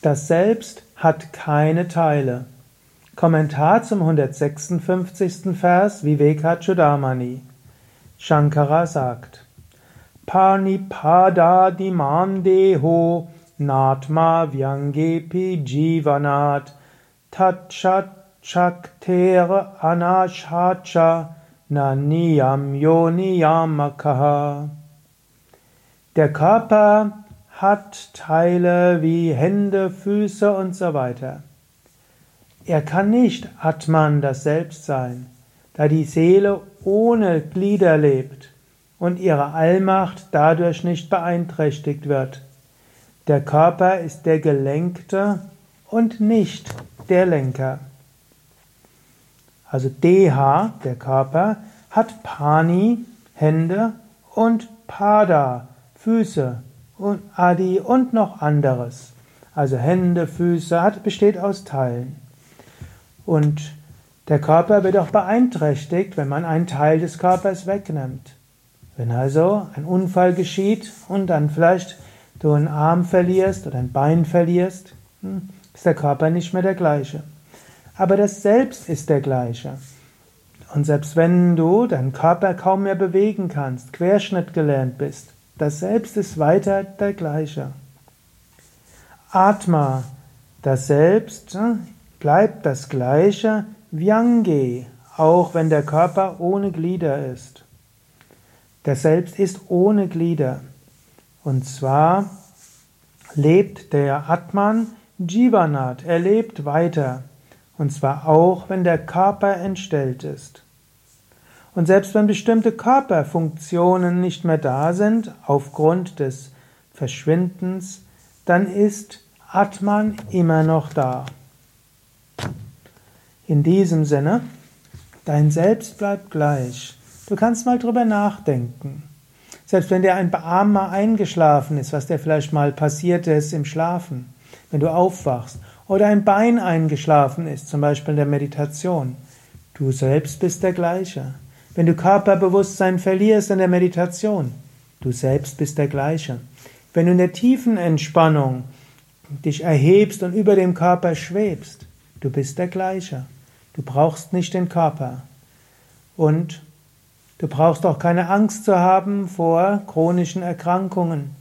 Das Selbst hat keine Teile. Kommentar zum 156. Vers Vivekachudamani. Shankara sagt: Panipada dimandeho natma vyangepi jivanat tachat chakter anashacha naniyam yoniyamakaha. Der Körper hat Teile wie Hände, Füße und so weiter. Er kann nicht Atman, das Selbst sein, da die Seele ohne Glieder lebt und ihre Allmacht dadurch nicht beeinträchtigt wird. Der Körper ist der Gelenkte und nicht der Lenker. Also Deha, der Körper, hat Pani, Hände und Pada, Füße Adi und noch anderes. Also Hände, Füße, hat, besteht aus Teilen. Und der Körper wird auch beeinträchtigt, wenn man einen Teil des Körpers wegnimmt. Wenn also ein Unfall geschieht und dann vielleicht du einen Arm verlierst oder ein Bein verlierst, hm, ist der Körper nicht mehr der gleiche. Aber das Selbst ist der gleiche. Und selbst wenn du deinen Körper kaum mehr bewegen kannst, Querschnitt gelernt bist, das Selbst ist weiter der gleiche. Atma, das Selbst hm, bleibt das gleiche, Vyange, auch wenn der Körper ohne Glieder ist. Das Selbst ist ohne Glieder. Und zwar lebt der Atman Jivanat, er lebt weiter. Und zwar auch, wenn der Körper entstellt ist. Und selbst wenn bestimmte Körperfunktionen nicht mehr da sind, aufgrund des Verschwindens, dann ist Atman immer noch da. In diesem Sinne, dein Selbst bleibt gleich. Du kannst mal drüber nachdenken. Selbst wenn dir ein mal eingeschlafen ist, was dir vielleicht mal passiert ist im Schlafen, wenn du aufwachst, oder ein Bein eingeschlafen ist, zum Beispiel in der Meditation, du selbst bist der gleiche. Wenn du Körperbewusstsein verlierst in der Meditation, du selbst bist der gleiche. Wenn du in der tiefen Entspannung dich erhebst und über dem Körper schwebst, du bist der gleiche. Du brauchst nicht den Körper. Und du brauchst auch keine Angst zu haben vor chronischen Erkrankungen.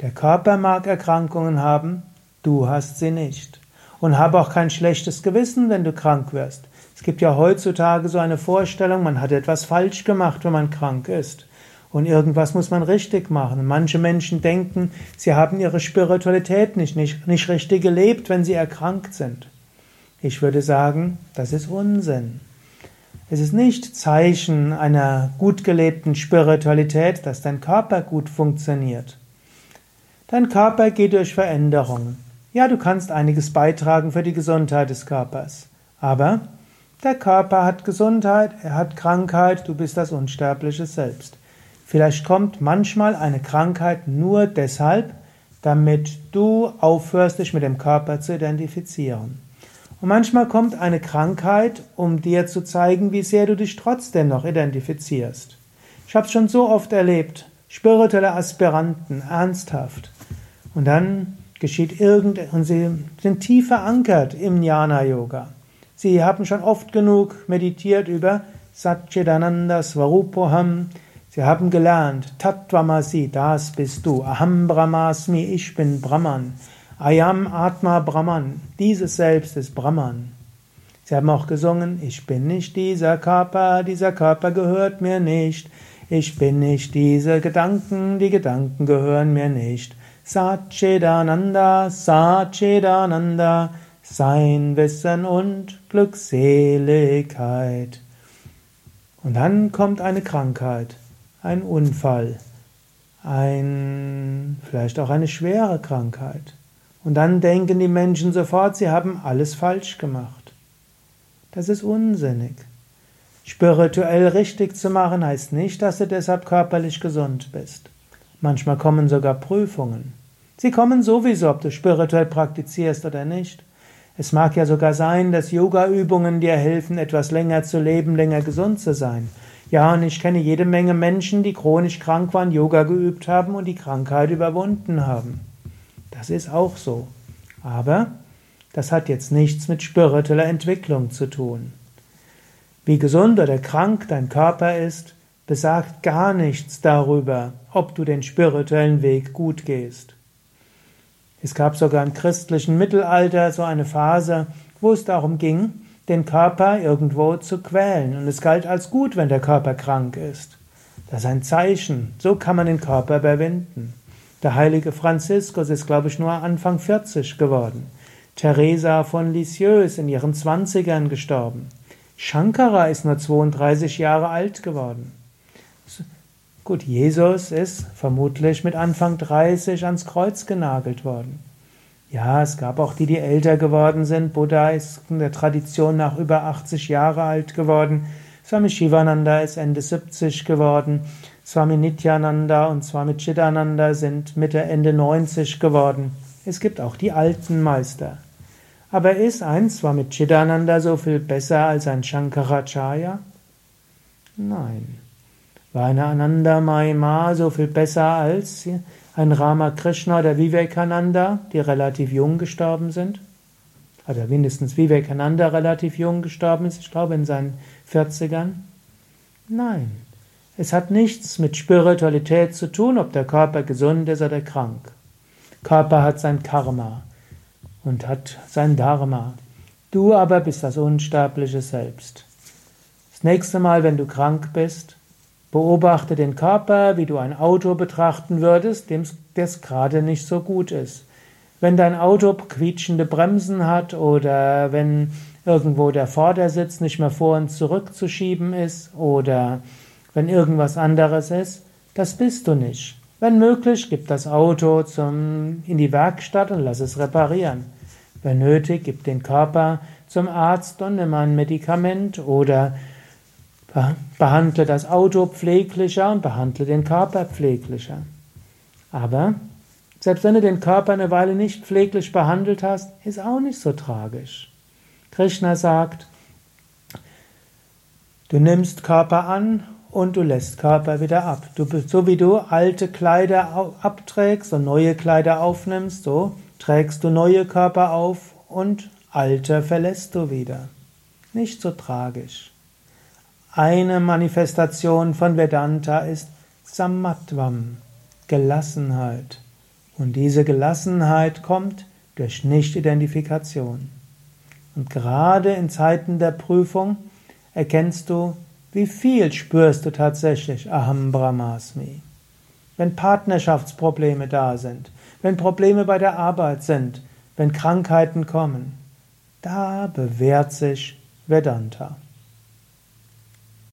Der Körper mag Erkrankungen haben, du hast sie nicht. Und habe auch kein schlechtes Gewissen, wenn du krank wirst. Es gibt ja heutzutage so eine Vorstellung, man hat etwas falsch gemacht, wenn man krank ist. Und irgendwas muss man richtig machen. Manche Menschen denken, sie haben ihre Spiritualität nicht, nicht, nicht richtig gelebt, wenn sie erkrankt sind. Ich würde sagen, das ist Unsinn. Es ist nicht Zeichen einer gut gelebten Spiritualität, dass dein Körper gut funktioniert. Dein Körper geht durch Veränderungen. Ja, du kannst einiges beitragen für die Gesundheit des Körpers. Aber der Körper hat Gesundheit, er hat Krankheit, du bist das unsterbliche Selbst. Vielleicht kommt manchmal eine Krankheit nur deshalb, damit du aufhörst, dich mit dem Körper zu identifizieren. Und manchmal kommt eine Krankheit, um dir zu zeigen, wie sehr du dich trotzdem noch identifizierst. Ich habe es schon so oft erlebt, spirituelle Aspiranten, ernsthaft. Und dann geschieht irgend, und sie sind tief verankert im Jnana-Yoga. Sie haben schon oft genug meditiert über Satchidananda Svarupoham. Sie haben gelernt, Tattvamasi, das bist du. Aham Brahmasmi, ich bin Brahman. Ayam Atma Brahman, dieses Selbst ist Brahman. Sie haben auch gesungen, ich bin nicht dieser Körper, dieser Körper gehört mir nicht. Ich bin nicht diese Gedanken, die Gedanken gehören mir nicht. Satchidananda, Satchidananda. Sein Wissen und Glückseligkeit. Und dann kommt eine Krankheit, ein Unfall, ein, vielleicht auch eine schwere Krankheit. Und dann denken die Menschen sofort, sie haben alles falsch gemacht. Das ist unsinnig. Spirituell richtig zu machen heißt nicht, dass du deshalb körperlich gesund bist. Manchmal kommen sogar Prüfungen. Sie kommen sowieso, ob du spirituell praktizierst oder nicht. Es mag ja sogar sein, dass Yoga-Übungen dir helfen, etwas länger zu leben, länger gesund zu sein. Ja, und ich kenne jede Menge Menschen, die chronisch krank waren, Yoga geübt haben und die Krankheit überwunden haben. Das ist auch so. Aber das hat jetzt nichts mit spiritueller Entwicklung zu tun. Wie gesund oder krank dein Körper ist, besagt gar nichts darüber, ob du den spirituellen Weg gut gehst. Es gab sogar im christlichen Mittelalter so eine Phase, wo es darum ging, den Körper irgendwo zu quälen. Und es galt als gut, wenn der Körper krank ist. Das ist ein Zeichen. So kann man den Körper überwinden. Der heilige Franziskus ist, glaube ich, nur Anfang 40 geworden. Teresa von Lisieux ist in ihren Zwanzigern gestorben. Shankara ist nur 32 Jahre alt geworden. Gut, Jesus ist vermutlich mit Anfang 30 ans Kreuz genagelt worden. Ja, es gab auch die, die älter geworden sind. Buddha ist in der Tradition nach über 80 Jahre alt geworden. Swami Shivananda ist Ende 70 geworden. Swami Nityananda und Swami Chidananda sind Mitte, Ende 90 geworden. Es gibt auch die alten Meister. Aber ist ein Swami Chidananda so viel besser als ein Shankaracharya? Nein. Eine Ananda Mahima so viel besser als ein Ramakrishna oder Vivekananda, die relativ jung gestorben sind? Oder mindestens Vivekananda relativ jung gestorben ist, ich glaube in seinen 40ern? Nein. Es hat nichts mit Spiritualität zu tun, ob der Körper gesund ist oder krank. Körper hat sein Karma und hat sein Dharma. Du aber bist das unsterbliche Selbst. Das nächste Mal, wenn du krank bist, beobachte den Körper, wie du ein Auto betrachten würdest, dem es gerade nicht so gut ist. Wenn dein Auto quietschende Bremsen hat oder wenn irgendwo der Vordersitz nicht mehr vor und zurück zu schieben ist oder wenn irgendwas anderes ist, das bist du nicht. Wenn möglich, gib das Auto zum, in die Werkstatt und lass es reparieren. Wenn nötig, gib den Körper zum Arzt und nimm ein Medikament oder behandle das Auto pfleglicher und behandle den Körper pfleglicher. Aber selbst wenn du den Körper eine Weile nicht pfleglich behandelt hast, ist auch nicht so tragisch. Krishna sagt, du nimmst Körper an und du lässt Körper wieder ab. Du, so wie du alte Kleider abträgst und neue Kleider aufnimmst, so trägst du neue Körper auf und alte verlässt du wieder. Nicht so tragisch. Eine Manifestation von Vedanta ist Samatvam, Gelassenheit. Und diese Gelassenheit kommt durch Nicht-Identifikation. Und gerade in Zeiten der Prüfung erkennst du, wie viel spürst du tatsächlich Aham Brahmasmi. Wenn Partnerschaftsprobleme da sind, wenn Probleme bei der Arbeit sind, wenn Krankheiten kommen, da bewährt sich Vedanta.